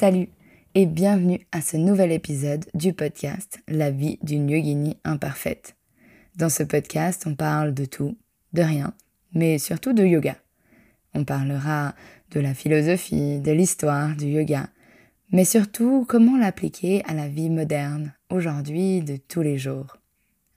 Salut et bienvenue à ce nouvel épisode du podcast La vie d'une yogini imparfaite. Dans ce podcast, on parle de tout, de rien, mais surtout de yoga. On parlera de la philosophie, de l'histoire du yoga, mais surtout comment l'appliquer à la vie moderne, aujourd'hui, de tous les jours.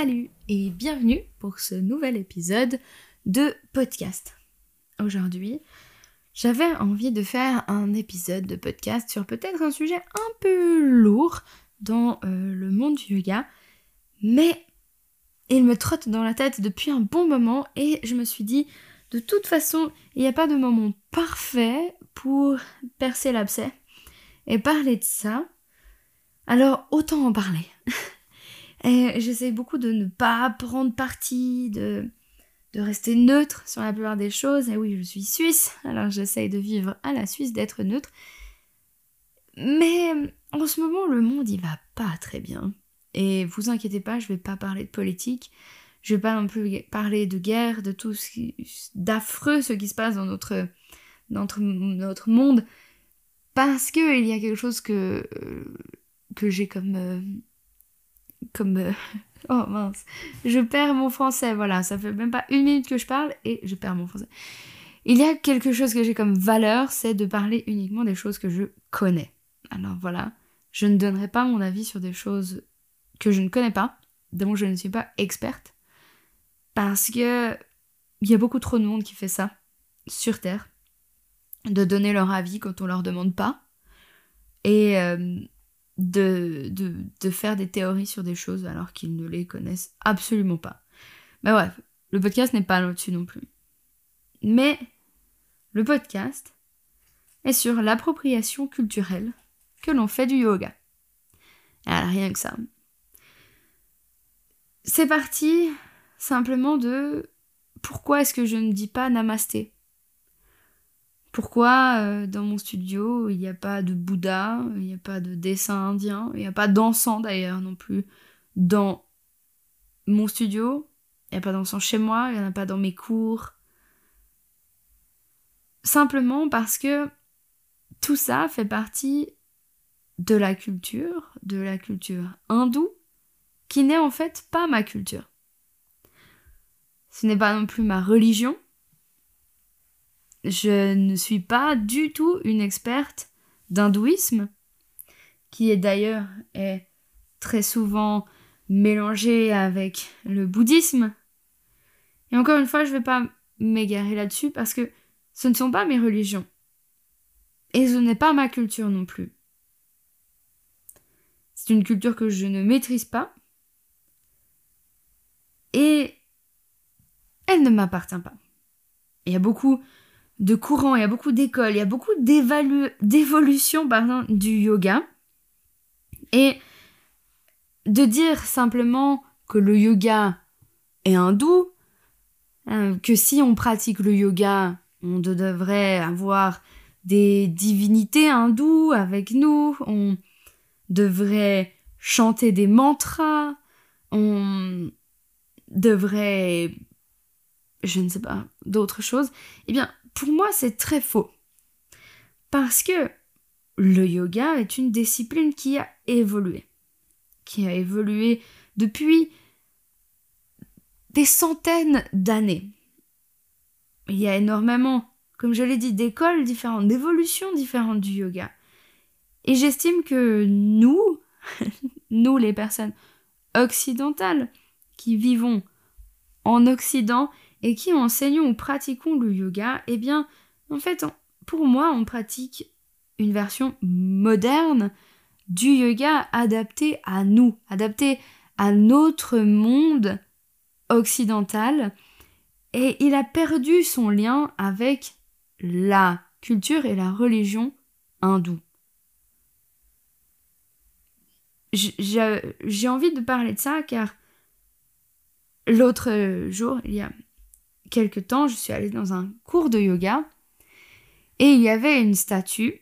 Salut et bienvenue pour ce nouvel épisode de podcast. Aujourd'hui, j'avais envie de faire un épisode de podcast sur peut-être un sujet un peu lourd dans euh, le monde du yoga, mais il me trotte dans la tête depuis un bon moment et je me suis dit, de toute façon, il n'y a pas de moment parfait pour percer l'abcès et parler de ça, alors autant en parler. J'essaie beaucoup de ne pas prendre parti, de, de rester neutre sur la plupart des choses. Et oui, je suis suisse, alors j'essaie de vivre à la Suisse, d'être neutre. Mais en ce moment, le monde, il va pas très bien. Et vous inquiétez pas, je vais pas parler de politique. Je vais pas non plus parler de guerre, de tout ce qui, d'affreux ce qui se passe dans notre, notre, notre monde. Parce que il y a quelque chose que, euh, que j'ai comme euh, comme... Euh, oh mince, je perds mon français, voilà, ça fait même pas une minute que je parle et je perds mon français. Il y a quelque chose que j'ai comme valeur, c'est de parler uniquement des choses que je connais. Alors voilà, je ne donnerai pas mon avis sur des choses que je ne connais pas, dont je ne suis pas experte, parce que il y a beaucoup trop de monde qui fait ça sur Terre, de donner leur avis quand on leur demande pas. Et euh, de, faire des théories sur des choses alors qu'ils ne les connaissent absolument pas. Mais bref, le podcast n'est pas là-dessus non plus. Mais le podcast est sur l'appropriation culturelle que l'on fait du yoga. Alors rien que ça. C'est parti simplement de pourquoi est-ce que je ne dis pas namasté pourquoi euh, dans mon studio il n'y a pas de Bouddha, il n'y a pas de dessin indien, il n'y a pas d'encens d'ailleurs non plus dans mon studio, il n'y a pas d'encens chez moi, il n'y en a pas dans mes cours. Simplement parce que tout ça fait partie de la culture, de la culture hindoue, qui n'est en fait pas ma culture. Ce n'est pas non plus ma religion, je ne suis pas du tout une experte d'hindouisme, qui est d'ailleurs est très souvent mélangé avec le bouddhisme. Et encore une fois, je ne vais pas m'égarer là-dessus parce que ce ne sont pas mes religions. Et ce n'est pas ma culture non plus. C'est une culture que je ne maîtrise pas. Et elle ne m'appartient pas. Il y a beaucoup de courants, il y a beaucoup d'écoles, il y a beaucoup d'évolution du yoga. Et de dire simplement que le yoga est hindou, euh, que si on pratique le yoga, on devrait avoir des divinités hindoues avec nous, on devrait chanter des mantras, on devrait, je ne sais pas, d'autres choses, eh bien, pour moi, c'est très faux. Parce que le yoga est une discipline qui a évolué. Qui a évolué depuis des centaines d'années. Il y a énormément, comme je l'ai dit, d'écoles différentes, d'évolutions différentes du yoga. Et j'estime que nous, nous les personnes occidentales qui vivons en Occident et qui enseignons ou pratiquons le yoga, eh bien, en fait, pour moi, on pratique une version moderne du yoga adapté à nous, adapté à notre monde occidental. Et il a perdu son lien avec la culture et la religion hindoue. J'ai envie de parler de ça car l'autre jour, il y a quelque temps, je suis allée dans un cours de yoga et il y avait une statue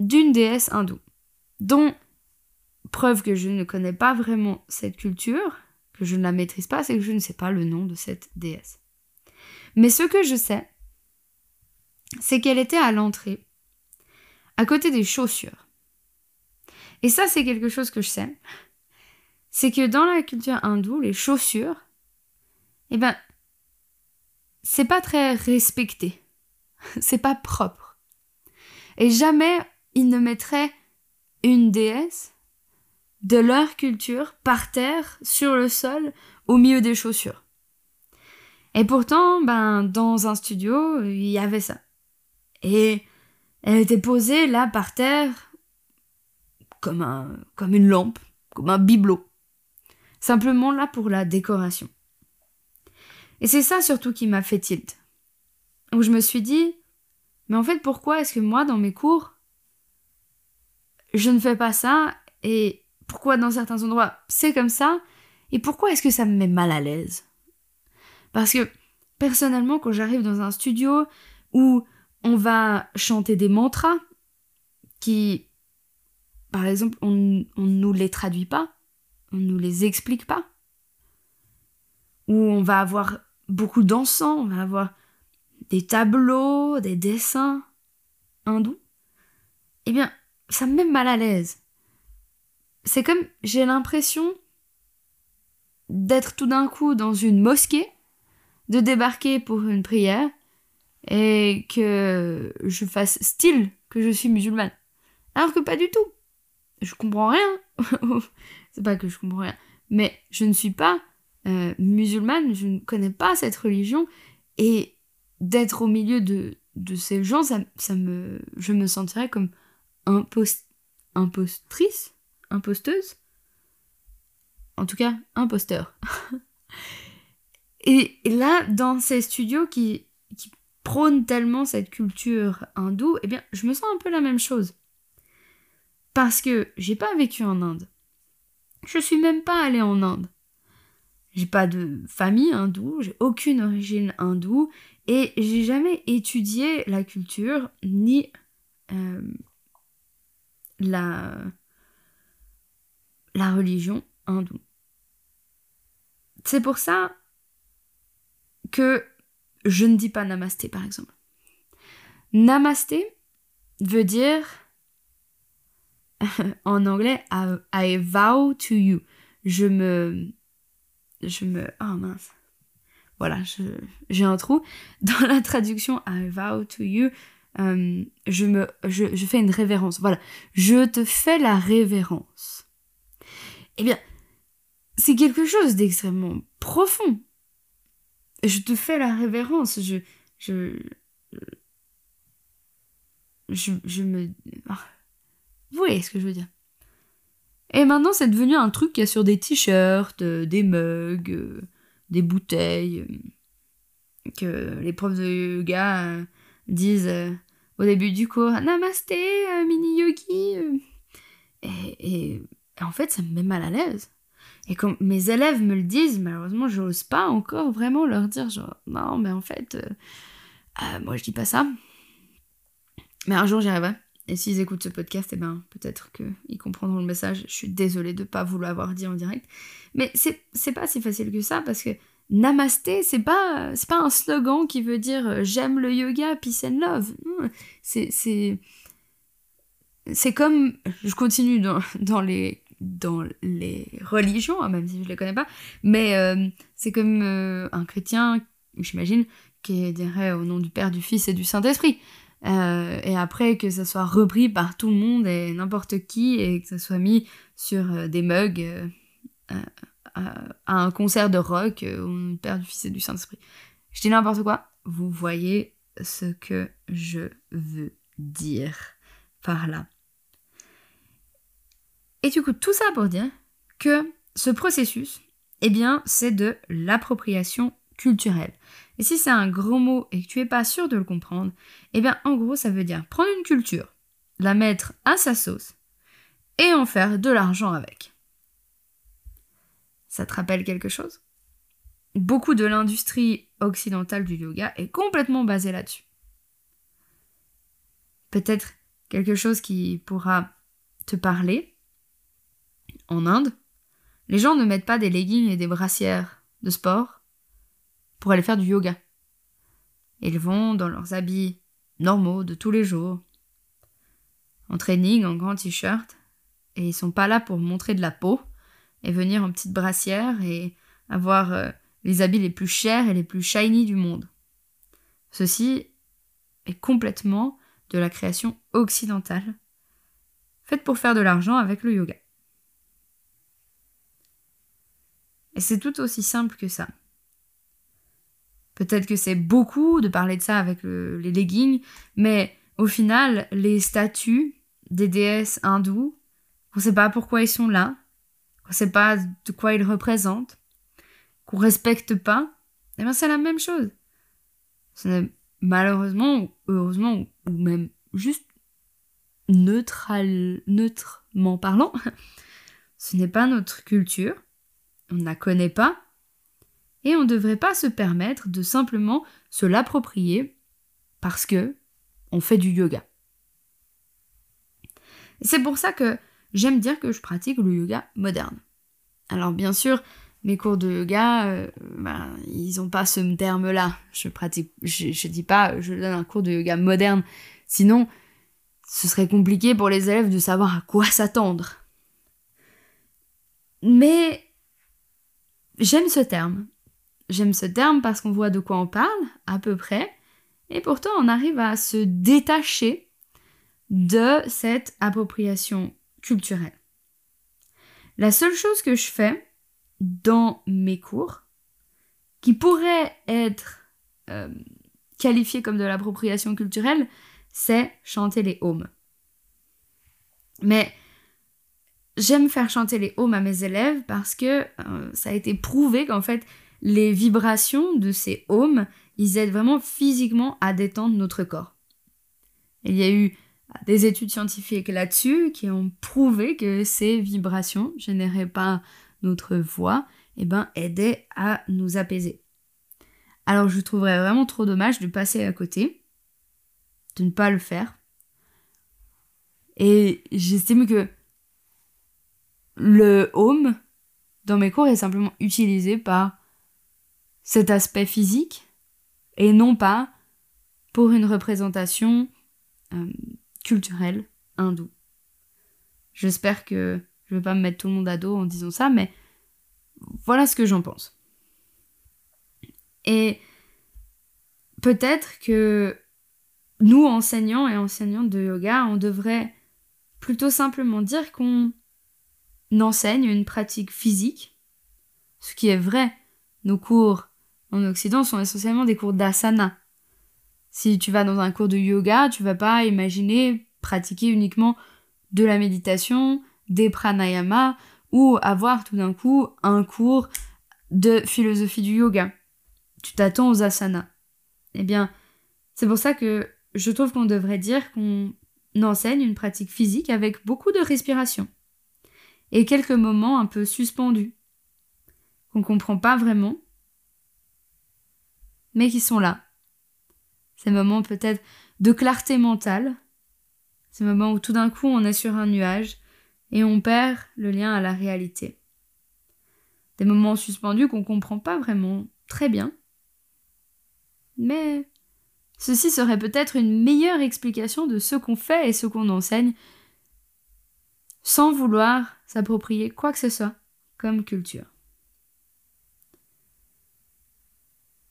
d'une déesse hindoue, dont, preuve que je ne connais pas vraiment cette culture, que je ne la maîtrise pas, c'est que je ne sais pas le nom de cette déesse. Mais ce que je sais, c'est qu'elle était à l'entrée, à côté des chaussures. Et ça, c'est quelque chose que je sais. C'est que dans la culture hindoue, les chaussures, eh ben, c'est pas très respecté. c'est pas propre. Et jamais ils ne mettraient une déesse de leur culture par terre, sur le sol, au milieu des chaussures. Et pourtant, ben, dans un studio, il y avait ça. Et elle était posée là par terre, comme, comme une lampe, comme un bibelot. Simplement là pour la décoration. Et c'est ça surtout qui m'a fait tilt. Où je me suis dit, mais en fait, pourquoi est-ce que moi, dans mes cours, je ne fais pas ça Et pourquoi dans certains endroits, c'est comme ça Et pourquoi est-ce que ça me met mal à l'aise? Parce que, personnellement, quand j'arrive dans un studio où on va chanter des mantras qui, par exemple, on ne nous les traduit pas, on ne nous les explique pas, où on va avoir beaucoup d'encens, on va avoir des tableaux, des dessins hindous, eh bien, ça me met mal à l'aise. C'est comme j'ai l'impression d'être tout d'un coup dans une mosquée, de débarquer pour une prière et que je fasse style que je suis musulmane. Alors que pas du tout. Je comprends rien. C'est pas que je comprends rien. Mais je ne suis pas euh, musulmane, je ne connais pas cette religion. Et d'être au milieu de, de ces gens, ça, ça, me, je me sentirais comme impost, impostrice, imposteuse. En tout cas, imposteur. et, là, dans ces studios qui, qui prônent tellement cette culture hindoue, eh bien, je me sens un peu la même chose. Parce que j'ai pas vécu en Inde. Je suis même pas allée en Inde. J'ai pas de famille hindoue, j'ai aucune origine hindoue et j'ai jamais étudié la culture ni euh, la, la religion hindoue. C'est pour ça que je ne dis pas namasté par exemple. Namasté veut dire en anglais I vow to you. Je me je me... Oh mince. Voilà, j'ai un trou. Dans la traduction I vow to you, euh, je, me, je, fais une révérence. Voilà, je te fais la révérence. Eh bien, c'est quelque chose d'extrêmement profond. Je te fais la révérence. Je. Je. Je, je me. Ah, vous voyez ce que je veux dire? Et maintenant, c'est devenu un truc qu'il y a sur des t-shirts, euh, des mugs, euh, des bouteilles, euh, que les profs de yoga disent au début du cours Namasté, mini yogi. Et, en fait, ça me met mal à l'aise. Et quand mes élèves me le disent, malheureusement, je n'ose pas encore vraiment leur dire genre, non, mais en fait, moi je dis pas ça. Mais un jour j'y arriverai. Et s'ils écoutent ce podcast, eh ben, peut-être qu'ils comprendront le message. Je suis désolée de ne pas vous l'avoir dit en direct. Mais c'est pas si facile que ça parce que Namasté, c'est pas, pas un slogan qui veut dire euh, j'aime le yoga, peace and love. C'est. Comme. Je continue dans, les, dans les religions, hein, même si je les connais pas. Mais euh, c'est comme euh, un chrétien, j'imagine, qui dirait au nom du Père, du Fils et du Saint-Esprit. Euh, et après que ça soit repris par tout le monde et n'importe qui et que ça soit mis sur euh, des mugs euh, à, un concert de rock où Père du Fils et du Saint-Esprit. Je dis n'importe quoi, vous voyez ce que je veux dire par là. Et du coup, tout ça pour dire que ce processus, eh bien, c'est de l'appropriation culturelle. Et si c'est un gros mot et que tu es pas sûr de le comprendre, eh bien, en gros, ça veut dire prendre une culture, la mettre à sa sauce et en faire de l'argent avec. Ça te rappelle quelque chose? Beaucoup de l'industrie occidentale du yoga est complètement basée là-dessus. Peut-être quelque chose qui pourra te parler? En Inde, les gens ne mettent pas des leggings et des brassières de sport pour aller faire du yoga. Ils vont dans leurs habits normaux de tous les jours, en training, en grand t-shirt, et ils sont pas là pour montrer de la peau et venir en petite brassière et avoir euh, les habits les plus chers et les plus shiny du monde. Ceci est complètement de la création occidentale, faite pour faire de l'argent avec le yoga. Et c'est tout aussi simple que ça. Peut-être que c'est beaucoup de parler de ça avec les leggings, mais au final, les statues des déesses hindoues, on ne sait pas pourquoi ils sont là, on ne sait pas de quoi ils représentent, qu'on respecte pas, eh bien c'est la même chose. Malheureusement, heureusement, ou même juste neutrement parlant, ce n'est pas notre culture, on ne la connaît pas, et on ne devrait pas se permettre de simplement se l'approprier parce que on fait du yoga. C'est pour ça que j'aime dire que je pratique le yoga moderne. Alors bien sûr, mes cours de yoga, euh, ben, ils n'ont pas ce terme-là. Je pratique, je, je dis pas, je donne un cours de yoga moderne. Sinon, ce serait compliqué pour les élèves de savoir à quoi s'attendre. Mais j'aime ce terme J'aime ce terme parce qu'on voit de quoi on parle, à peu près, et pourtant on arrive à se détacher de cette appropriation culturelle. La seule chose que je fais dans mes cours, qui pourrait être euh, qualifiée comme de l'appropriation culturelle, c'est chanter les hymnes. Mais j'aime faire chanter les hymnes à mes élèves parce que euh, ça a été prouvé qu'en fait, les vibrations de ces ohms, ils aident vraiment physiquement à détendre notre corps. Il y a eu des études scientifiques là-dessus qui ont prouvé que ces vibrations générées par notre voix eh ben, aidaient à nous apaiser. Alors je trouverais vraiment trop dommage de passer à côté, de ne pas le faire. Et j'estime que le home dans mes cours est simplement utilisé par cet aspect physique et non pas pour une représentation euh, culturelle hindoue. J'espère que je ne vais pas me mettre tout le monde à dos en disant ça, mais voilà ce que j'en pense. Et peut-être que nous, enseignants et enseignantes de yoga, on devrait plutôt simplement dire qu'on enseigne une pratique physique, ce qui est vrai. Nos cours en Occident sont essentiellement des cours d'asana. Si tu vas dans un cours de yoga, tu vas pas imaginer pratiquer uniquement de la méditation, des pranayama ou avoir tout d'un coup un cours de philosophie du yoga. Tu t'attends aux asanas. Eh bien, c'est pour ça que je trouve qu'on devrait dire qu'on enseigne une pratique physique avec beaucoup de respiration et quelques moments un peu suspendus qu'on comprend pas vraiment mais qui sont là. Ces moments peut-être de clarté mentale, ces moments où tout d'un coup on est sur un nuage et on perd le lien à la réalité. Des moments suspendus qu'on comprend pas vraiment très bien. Mais ceci serait peut-être une meilleure explication de ce qu'on fait et ce qu'on enseigne sans vouloir s'approprier quoi que ce soit comme culture.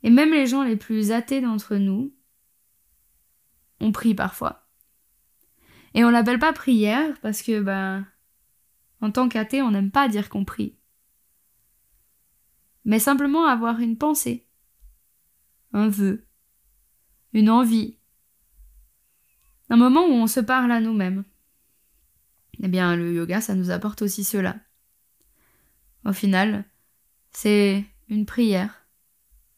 Et même les gens les plus athées d'entre nous, on prie parfois. Et on l'appelle pas prière parce que, ben, en tant qu'athée, on n'aime pas dire qu'on prie. Mais simplement avoir une pensée, un vœu, une envie, un moment où on se parle à nous-mêmes. Eh bien, le yoga, ça nous apporte aussi cela. Au final, c'est une prière.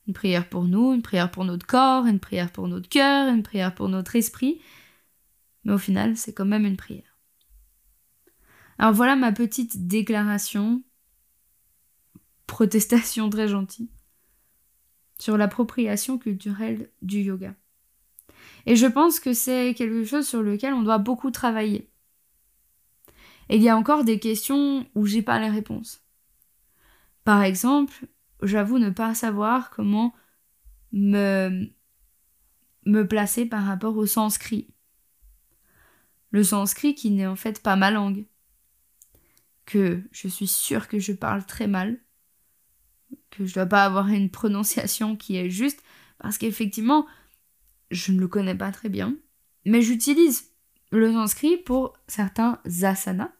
Une prière pour nous, une prière pour notre corps, une prière pour notre cœur, une prière pour notre esprit. Mais au final, c'est quand même une prière. Alors voilà ma petite déclaration, protestation très gentille, sur l'appropriation culturelle du yoga. Et je pense que c'est quelque chose sur lequel on doit beaucoup travailler. Et il y a encore des questions où j'ai pas les réponses. Par exemple, j'avoue ne pas savoir comment me, me placer par rapport au sanskrit. Le sanskrit qui n'est en fait pas ma langue. Que je suis sûre que je parle très mal. Que je dois pas avoir une prononciation qui est juste. Parce qu'effectivement, je ne le connais pas très bien, mais j'utilise le sanskrit pour certains asanas,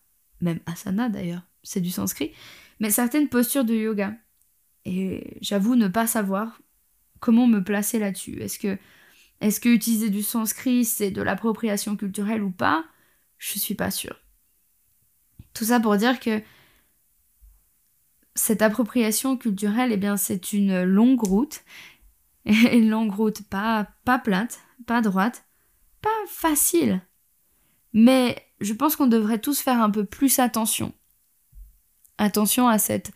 même asana d'ailleurs, c'est du sanskrit, mais certaines postures de yoga. Et j'avoue ne pas savoir comment me placer là-dessus. Est-ce que, est que utiliser du sanskrit c'est de l'appropriation culturelle ou pas? Je suis pas sûre. Tout ça pour dire que cette appropriation culturelle, eh bien, c'est une longue route une longue route, pas, pas plate, pas droite, pas facile. Mais je pense qu'on devrait tous faire un peu plus attention. Attention à cette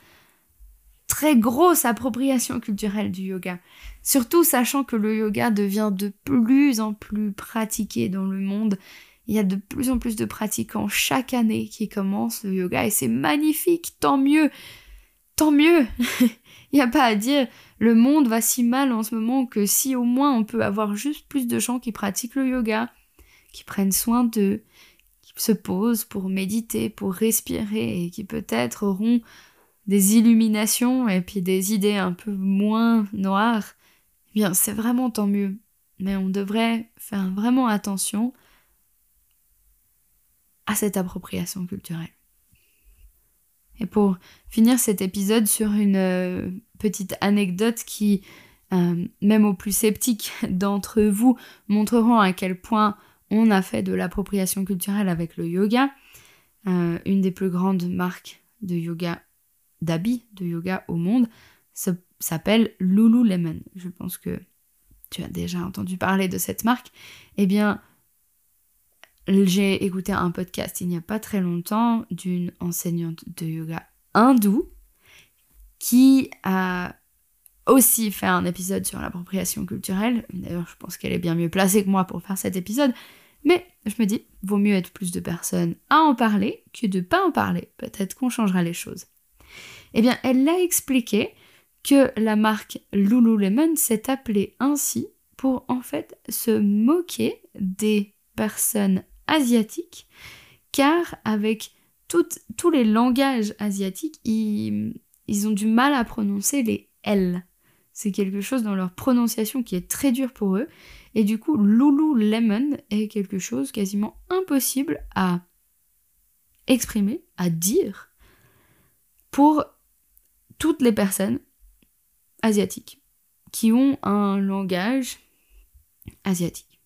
très grosse appropriation culturelle du yoga. Surtout sachant que le yoga devient de plus en plus pratiqué dans le monde. Il y a de plus en plus de pratiquants chaque année qui commencent le yoga et c'est magnifique, tant mieux. Tant mieux. Il n'y a pas à dire le monde va si mal en ce moment que si au moins on peut avoir juste plus de gens qui pratiquent le yoga, qui prennent soin d'eux, qui se posent pour méditer, pour respirer et qui peut-être auront des illuminations et puis des idées un peu moins noires, eh bien c'est vraiment tant mieux. Mais on devrait faire vraiment attention à cette appropriation culturelle. Et pour finir cet épisode sur une euh, petite anecdote qui, euh, même aux plus sceptiques d'entre vous, montreront à quel point on a fait de l'appropriation culturelle avec le yoga. Euh, une des plus grandes marques de yoga, d'habits de yoga au monde, s'appelle Lululemon. Je pense que tu as déjà entendu parler de cette marque. Eh bien, j'ai écouté un podcast il n'y a pas très longtemps d'une enseignante de yoga hindoue qui a aussi fait un épisode sur l'appropriation culturelle. D'ailleurs, je pense qu'elle est bien mieux placée que moi pour faire cet épisode. Mais je me dis, vaut mieux être plus de personnes à en parler que de pas en parler. Peut-être qu'on changera les choses. Eh bien, elle a expliqué que la marque Lululemon s'est appelée ainsi pour en fait se moquer des personnes asiatiques, car avec tous les langages asiatiques, ils, ils ont du mal à prononcer les L. C'est quelque chose dans leur prononciation qui est très dur pour eux. Et du coup, Lululemon est quelque chose quasiment impossible à exprimer, à dire, pour toutes les personnes asiatiques qui ont un langage asiatique.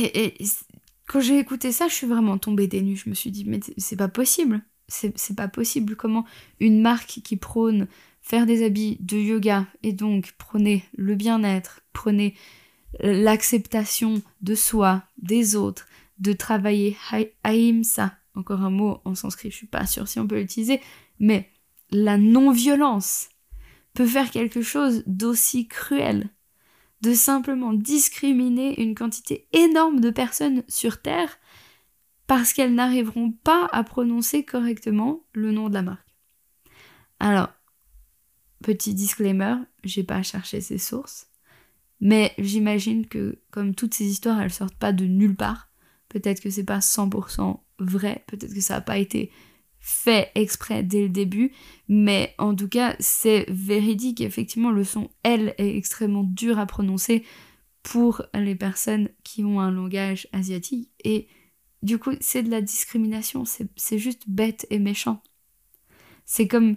Et, quand j'ai écouté ça, je suis vraiment tombée des nues. Je me suis dit, mais c'est pas possible. C'est pas possible. Comment une marque qui prône faire des habits de yoga et donc prôner le bien-être, prôner l'acceptation de soi, des autres, de travailler ahimsa, encore un mot en sanskrit, je suis pas sûre si on peut l'utiliser, mais la non-violence peut faire quelque chose d'aussi cruel de simplement discriminer une quantité énorme de personnes sur Terre parce qu'elles n'arriveront pas à prononcer correctement le nom de la marque. Alors, petit disclaimer, j'ai pas cherché ces sources, mais j'imagine que comme toutes ces histoires, elles sortent pas de nulle part. Peut-être que c'est pas 100% vrai, peut-être que ça n'a pas été fait exprès dès le début, mais en tout cas, c'est véridique. Effectivement, le son L est extrêmement dur à prononcer pour les personnes qui ont un langage asiatique, et du coup, c'est de la discrimination, c'est juste bête et méchant. C'est comme.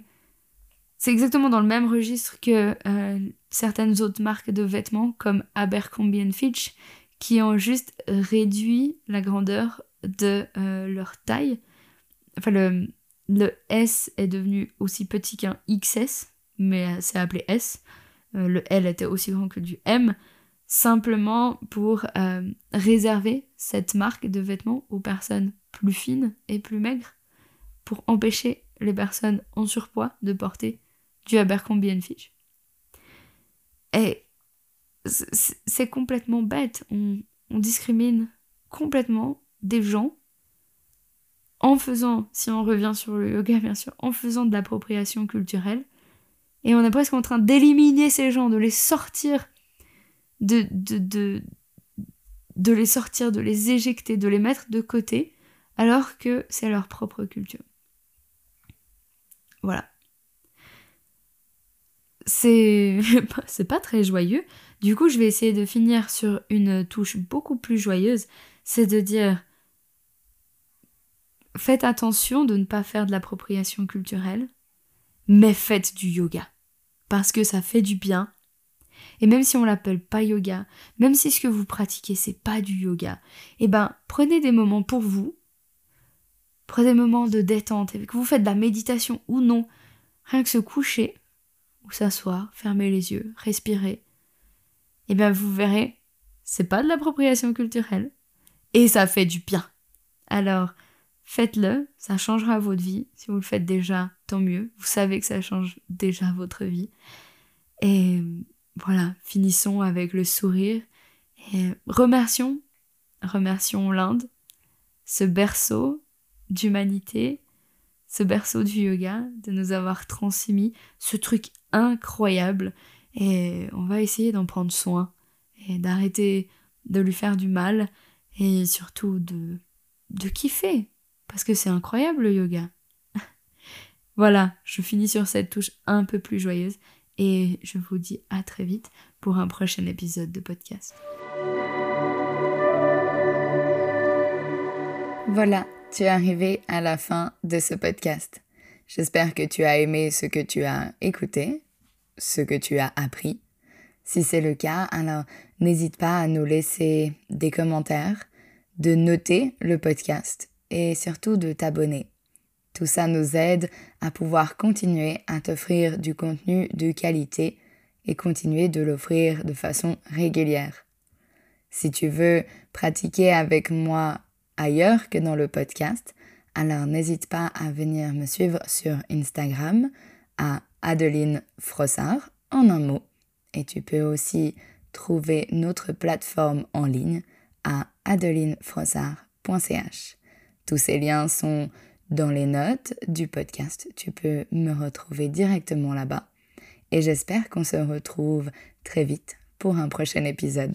C'est exactement dans le même registre que euh, certaines autres marques de vêtements, comme Abercrombie Fitch, qui ont juste réduit la grandeur de euh, leur taille. Enfin, le, le S est devenu aussi petit qu'un XS, mais c'est appelé S. Euh, le L était aussi grand que du M, simplement pour euh, réserver cette marque de vêtements aux personnes plus fines et plus maigres, pour empêcher les personnes en surpoids de porter du Abercrombie Fitch. Et c'est complètement bête, on, on discrimine complètement des gens en faisant, si on revient sur le yoga bien sûr, en faisant de l'appropriation culturelle. Et on est presque en train d'éliminer ces gens, de les sortir, de, de, de, de les sortir, de les éjecter, de les mettre de côté, alors que c'est leur propre culture. Voilà. C'est c'est pas très joyeux. Du coup, je vais essayer de finir sur une touche beaucoup plus joyeuse, c'est de dire faites attention de ne pas faire de l'appropriation culturelle, mais faites du yoga. Parce que ça fait du bien. Et même si on l'appelle pas yoga, même si ce que vous pratiquez c'est pas du yoga, eh ben prenez des moments pour vous. Prenez des moments de détente, que vous faites de la méditation ou non, rien que se coucher ou s'asseoir, fermer les yeux, respirer. Eh bien vous verrez, c'est pas de l'appropriation culturelle et ça fait du bien. Alors, faites-le, ça changera votre vie. Si vous le faites déjà, tant mieux. Vous savez que ça change déjà votre vie. Et voilà, finissons avec le sourire. Et remercions, remercions l'Inde, ce berceau d'humanité, ce berceau du yoga, de nous avoir transmis ce truc incroyable. Et on va essayer d'en prendre soin et d'arrêter de lui faire du mal et surtout de, de kiffer parce que c'est incroyable le yoga. voilà, je finis sur cette touche un peu plus joyeuse et je vous dis à très vite pour un prochain épisode de podcast. Voilà, tu es arrivé à la fin de ce podcast. J'espère que tu as aimé ce que tu as écouté, ce que tu as appris. Si c'est le cas, alors n'hésite pas à nous laisser des commentaires, de noter le podcast et surtout de t'abonner. Tout ça nous aide à pouvoir continuer à t'offrir du contenu de qualité et continuer de l'offrir de façon régulière. Si tu veux pratiquer avec moi ailleurs que dans le podcast, alors n'hésite pas à venir me suivre sur Instagram à Adeline Frossard en un mot. Et tu peux aussi trouver notre plateforme en ligne à adelinefrossard.ch. Tous ces liens sont dans les notes du podcast. Tu peux me retrouver directement là-bas. Et j'espère qu'on se retrouve très vite pour un prochain épisode.